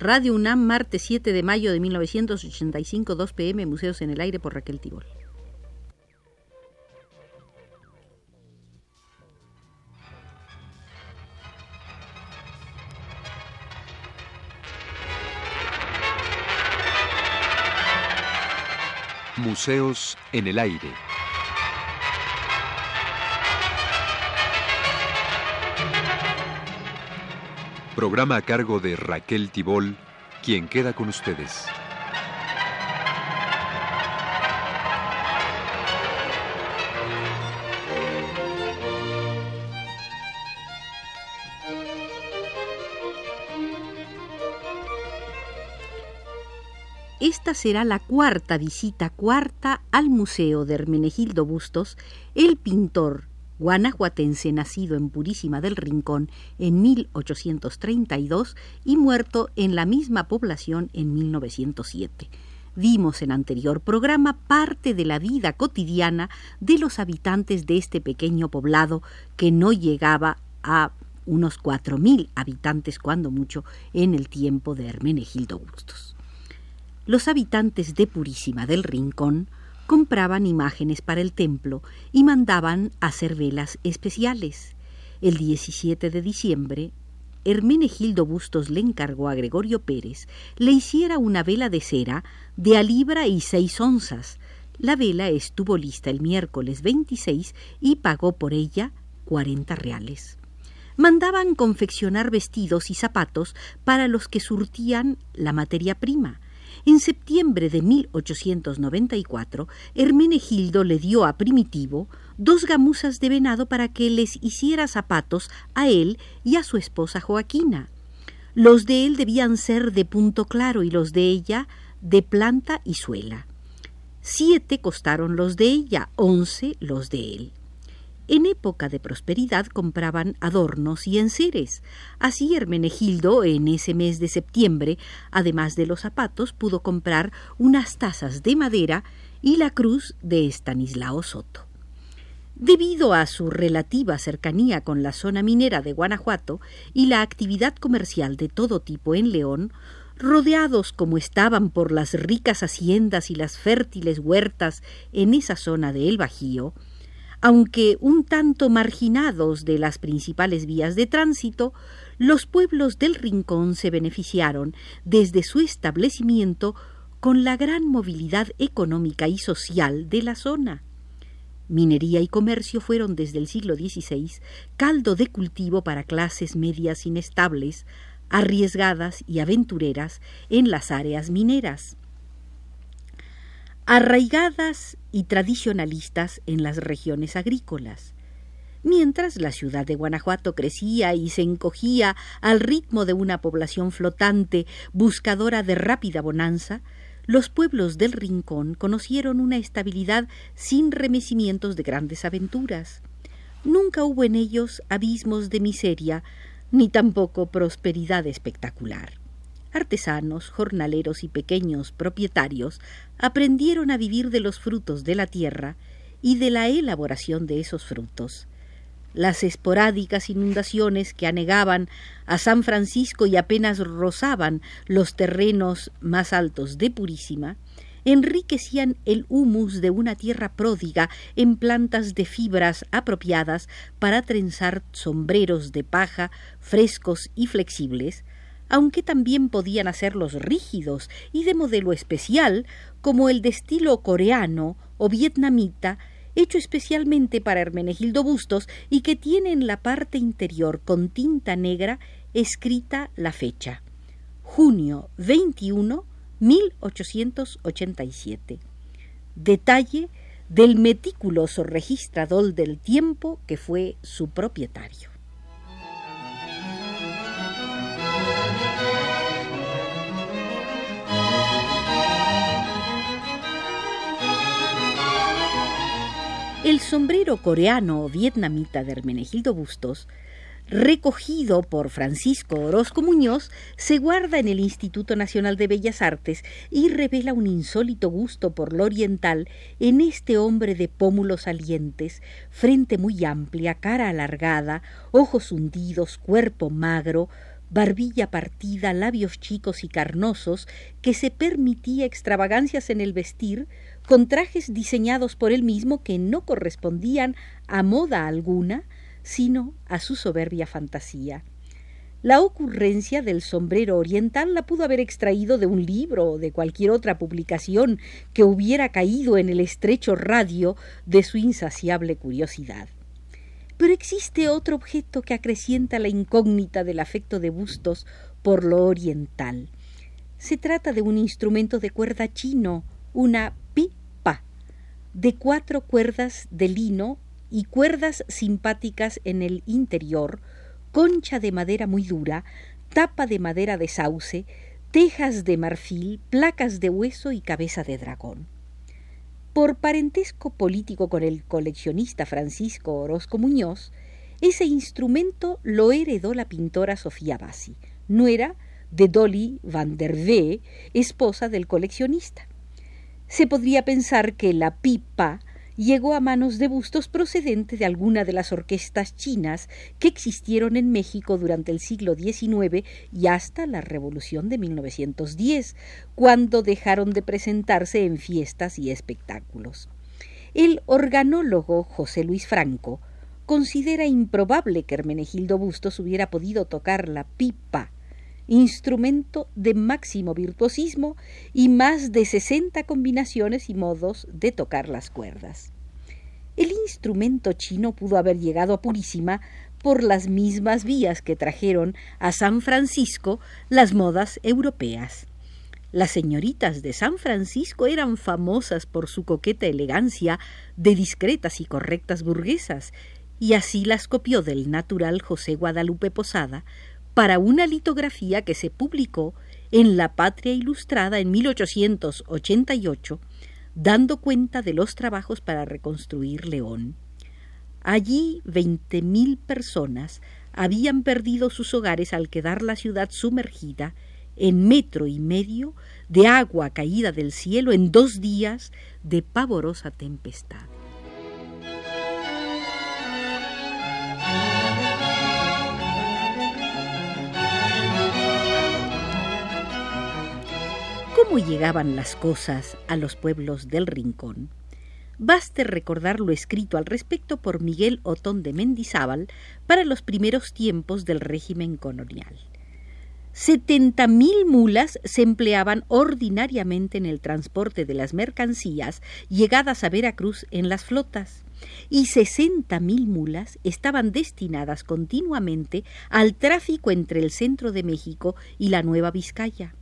Radio UNAM, martes 7 de mayo de 1985, 2 pm, Museos en el Aire por Raquel Tibol. Museos en el Aire. Programa a cargo de Raquel Tibol, quien queda con ustedes. Esta será la cuarta visita, cuarta al Museo de Hermenegildo Bustos, el pintor guanajuatense nacido en Purísima del Rincón en 1832 y muerto en la misma población en 1907. Vimos en anterior programa parte de la vida cotidiana de los habitantes de este pequeño poblado que no llegaba a unos cuatro mil habitantes cuando mucho en el tiempo de Hermenegildo Bustos. Los habitantes de Purísima del Rincón compraban imágenes para el templo y mandaban hacer velas especiales. El 17 de diciembre, Hermenegildo Bustos le encargó a Gregorio Pérez le hiciera una vela de cera de a libra y seis onzas. La vela estuvo lista el miércoles 26 y pagó por ella cuarenta reales. Mandaban confeccionar vestidos y zapatos para los que surtían la materia prima en septiembre de 1894, Hermenegildo le dio a Primitivo dos gamuzas de venado para que les hiciera zapatos a él y a su esposa Joaquina. Los de él debían ser de punto claro y los de ella de planta y suela. Siete costaron los de ella, once los de él. En época de prosperidad compraban adornos y enseres. Así Hermenegildo, en ese mes de septiembre, además de los zapatos, pudo comprar unas tazas de madera y la cruz de Estanislao Soto. Debido a su relativa cercanía con la zona minera de Guanajuato y la actividad comercial de todo tipo en León, rodeados como estaban por las ricas haciendas y las fértiles huertas en esa zona de El Bajío, aunque un tanto marginados de las principales vías de tránsito, los pueblos del Rincón se beneficiaron desde su establecimiento con la gran movilidad económica y social de la zona. Minería y comercio fueron desde el siglo XVI caldo de cultivo para clases medias inestables, arriesgadas y aventureras en las áreas mineras arraigadas y tradicionalistas en las regiones agrícolas. Mientras la ciudad de Guanajuato crecía y se encogía al ritmo de una población flotante buscadora de rápida bonanza, los pueblos del Rincón conocieron una estabilidad sin remecimientos de grandes aventuras. Nunca hubo en ellos abismos de miseria, ni tampoco prosperidad espectacular artesanos, jornaleros y pequeños propietarios aprendieron a vivir de los frutos de la tierra y de la elaboración de esos frutos. Las esporádicas inundaciones que anegaban a San Francisco y apenas rozaban los terrenos más altos de Purísima, enriquecían el humus de una tierra pródiga en plantas de fibras apropiadas para trenzar sombreros de paja frescos y flexibles, aunque también podían hacerlos rígidos y de modelo especial, como el de estilo coreano o vietnamita, hecho especialmente para Hermenegildo Bustos y que tiene en la parte interior con tinta negra escrita la fecha. Junio 21, 1887. Detalle del meticuloso registrador del tiempo que fue su propietario. El sombrero coreano o vietnamita de Hermenegildo Bustos, recogido por Francisco Orozco Muñoz, se guarda en el Instituto Nacional de Bellas Artes y revela un insólito gusto por lo oriental en este hombre de pómulos salientes, frente muy amplia, cara alargada, ojos hundidos, cuerpo magro, barbilla partida, labios chicos y carnosos, que se permitía extravagancias en el vestir, con trajes diseñados por él mismo que no correspondían a moda alguna, sino a su soberbia fantasía. La ocurrencia del sombrero oriental la pudo haber extraído de un libro o de cualquier otra publicación que hubiera caído en el estrecho radio de su insaciable curiosidad. Pero existe otro objeto que acrecienta la incógnita del afecto de Bustos por lo oriental. Se trata de un instrumento de cuerda chino, una pipa, de cuatro cuerdas de lino y cuerdas simpáticas en el interior, concha de madera muy dura, tapa de madera de sauce, tejas de marfil, placas de hueso y cabeza de dragón. Por parentesco político con el coleccionista Francisco Orozco Muñoz, ese instrumento lo heredó la pintora Sofía Bassi, nuera de Dolly van der Wee, esposa del coleccionista. Se podría pensar que la pipa llegó a manos de bustos procedentes de alguna de las orquestas chinas que existieron en México durante el siglo XIX y hasta la Revolución de 1910, cuando dejaron de presentarse en fiestas y espectáculos. El organólogo José Luis Franco considera improbable que Hermenegildo Bustos hubiera podido tocar la pipa instrumento de máximo virtuosismo y más de sesenta combinaciones y modos de tocar las cuerdas. El instrumento chino pudo haber llegado a Purísima por las mismas vías que trajeron a San Francisco las modas europeas. Las señoritas de San Francisco eran famosas por su coqueta elegancia de discretas y correctas burguesas, y así las copió del natural José Guadalupe Posada, para una litografía que se publicó en La Patria Ilustrada en 1888, dando cuenta de los trabajos para reconstruir León. Allí veinte mil personas habían perdido sus hogares al quedar la ciudad sumergida en metro y medio de agua caída del cielo en dos días de pavorosa tempestad. Cómo llegaban las cosas a los pueblos del Rincón, baste recordar lo escrito al respecto por Miguel Otón de Mendizábal para los primeros tiempos del régimen colonial. Setenta mil mulas se empleaban ordinariamente en el transporte de las mercancías llegadas a Veracruz en las flotas, y sesenta mil mulas estaban destinadas continuamente al tráfico entre el centro de México y la Nueva Vizcaya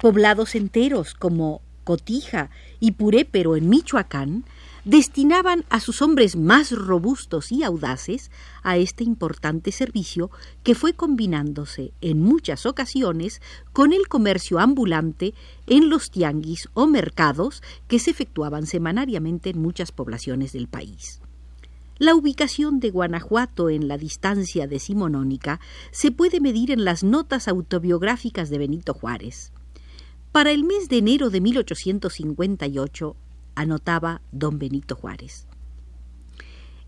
poblados enteros como Cotija y Purépero en Michoacán, destinaban a sus hombres más robustos y audaces a este importante servicio que fue combinándose en muchas ocasiones con el comercio ambulante en los tianguis o mercados que se efectuaban semanariamente en muchas poblaciones del país. La ubicación de Guanajuato en la distancia decimonónica se puede medir en las notas autobiográficas de Benito Juárez. Para el mes de enero de 1858, anotaba don Benito Juárez.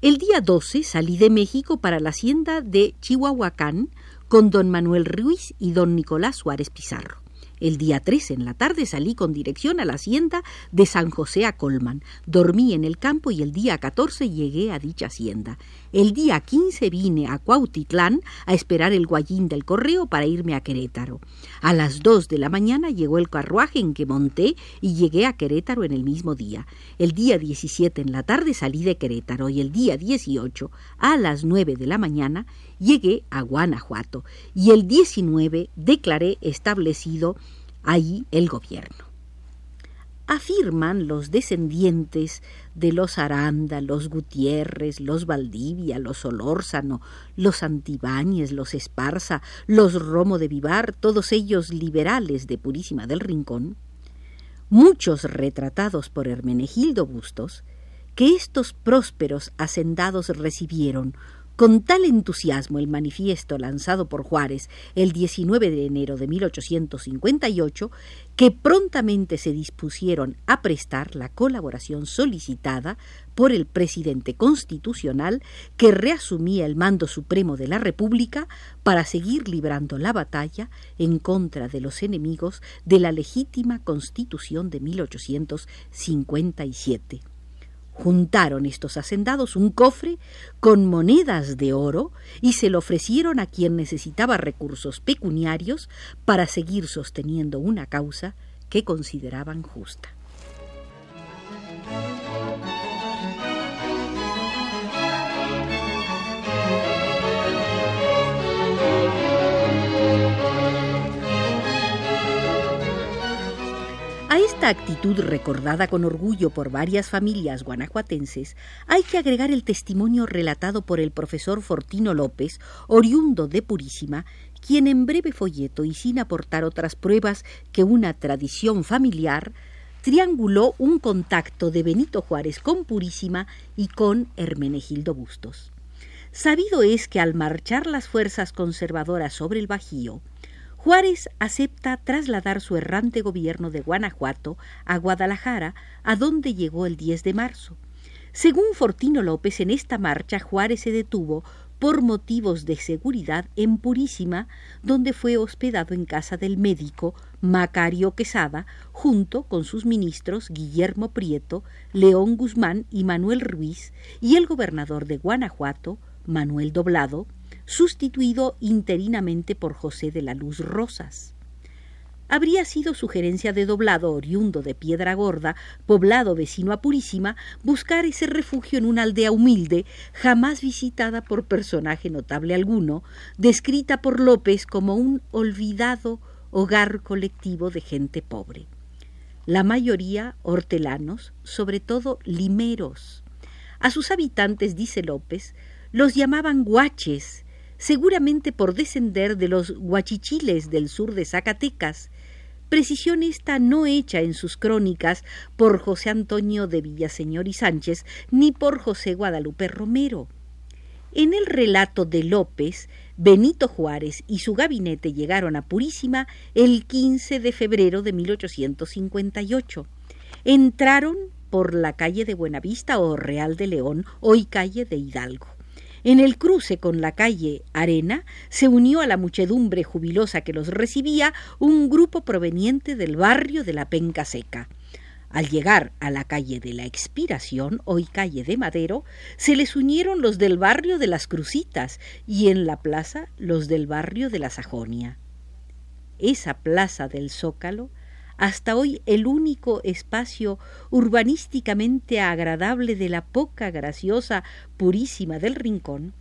El día 12 salí de México para la hacienda de Chihuahuacán con don Manuel Ruiz y don Nicolás Suárez Pizarro. El día 13 en la tarde salí con dirección a la hacienda de San José a Colman. Dormí en el campo y el día 14 llegué a dicha hacienda. El día 15 vine a Cuautitlán a esperar el guayín del correo para irme a Querétaro. A las 2 de la mañana llegó el carruaje en que monté y llegué a Querétaro en el mismo día. El día 17 en la tarde salí de Querétaro y el día 18 a las 9 de la mañana llegué a Guanajuato y el 19 declaré establecido ahí el gobierno. Afirman los descendientes de los Aranda, los Gutiérrez, los Valdivia, los Solórzano, los Antibáñez, los Esparza, los Romo de Vivar, todos ellos liberales de Purísima del Rincón, muchos retratados por Hermenegildo Bustos, que estos prósperos hacendados recibieron con tal entusiasmo el manifiesto lanzado por Juárez el 19 de enero de 1858 que prontamente se dispusieron a prestar la colaboración solicitada por el presidente constitucional que reasumía el mando supremo de la República para seguir librando la batalla en contra de los enemigos de la legítima Constitución de 1857. Juntaron estos hacendados un cofre con monedas de oro y se lo ofrecieron a quien necesitaba recursos pecuniarios para seguir sosteniendo una causa que consideraban justa. Esta actitud recordada con orgullo por varias familias guanajuatenses hay que agregar el testimonio relatado por el profesor Fortino López, oriundo de Purísima, quien en breve folleto y sin aportar otras pruebas que una tradición familiar, trianguló un contacto de Benito Juárez con Purísima y con Hermenegildo Bustos. Sabido es que al marchar las fuerzas conservadoras sobre el Bajío, Juárez acepta trasladar su errante gobierno de Guanajuato a Guadalajara, a donde llegó el 10 de marzo. Según Fortino López, en esta marcha Juárez se detuvo por motivos de seguridad en Purísima, donde fue hospedado en casa del médico Macario Quesada, junto con sus ministros Guillermo Prieto, León Guzmán y Manuel Ruiz, y el gobernador de Guanajuato, Manuel Doblado, sustituido interinamente por José de la Luz Rosas. Habría sido sugerencia de doblado oriundo de Piedra Gorda, poblado vecino a Purísima, buscar ese refugio en una aldea humilde, jamás visitada por personaje notable alguno, descrita por López como un olvidado hogar colectivo de gente pobre. La mayoría hortelanos, sobre todo limeros. A sus habitantes, dice López, los llamaban guaches, seguramente por descender de los guachichiles del sur de Zacatecas, precisión esta no hecha en sus crónicas por José Antonio de Villaseñor y Sánchez ni por José Guadalupe Romero. En el relato de López, Benito Juárez y su gabinete llegaron a Purísima el 15 de febrero de 1858. Entraron por la calle de Buenavista o Real de León, hoy calle de Hidalgo. En el cruce con la calle Arena se unió a la muchedumbre jubilosa que los recibía un grupo proveniente del barrio de la Penca Seca. Al llegar a la calle de la Expiración, hoy calle de Madero, se les unieron los del barrio de las Crucitas y en la plaza los del barrio de la Sajonia. Esa plaza del Zócalo hasta hoy el único espacio urbanísticamente agradable de la poca graciosa purísima del rincón,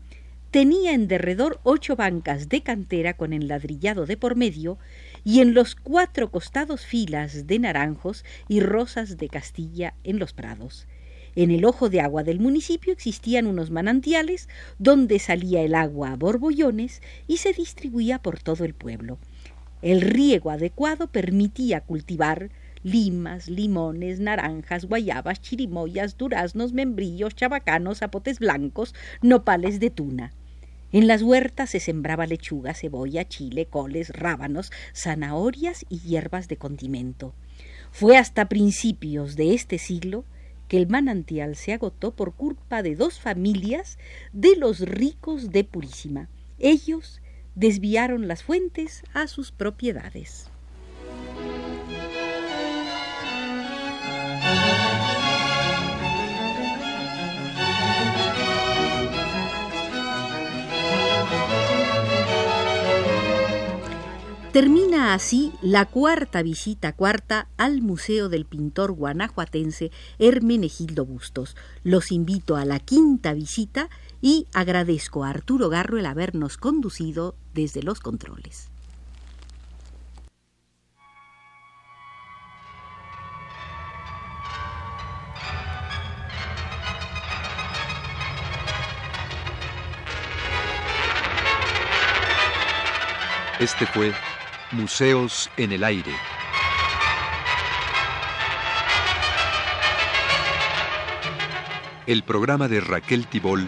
tenía en derredor ocho bancas de cantera con enladrillado de por medio y en los cuatro costados filas de naranjos y rosas de Castilla en los prados. En el ojo de agua del municipio existían unos manantiales donde salía el agua a borbollones y se distribuía por todo el pueblo. El riego adecuado permitía cultivar limas, limones, naranjas, guayabas, chirimoyas, duraznos, membrillos, chabacanos, zapotes blancos, nopales de tuna. En las huertas se sembraba lechuga, cebolla, chile, coles, rábanos, zanahorias y hierbas de condimento. Fue hasta principios de este siglo que el manantial se agotó por culpa de dos familias de los ricos de Purísima. Ellos desviaron las fuentes a sus propiedades. Termina así la cuarta visita cuarta al Museo del Pintor Guanajuatense Hermenegildo Bustos. Los invito a la quinta visita y agradezco a Arturo Garro el habernos conducido desde los controles. Este fue Museos en el Aire. El programa de Raquel Tibol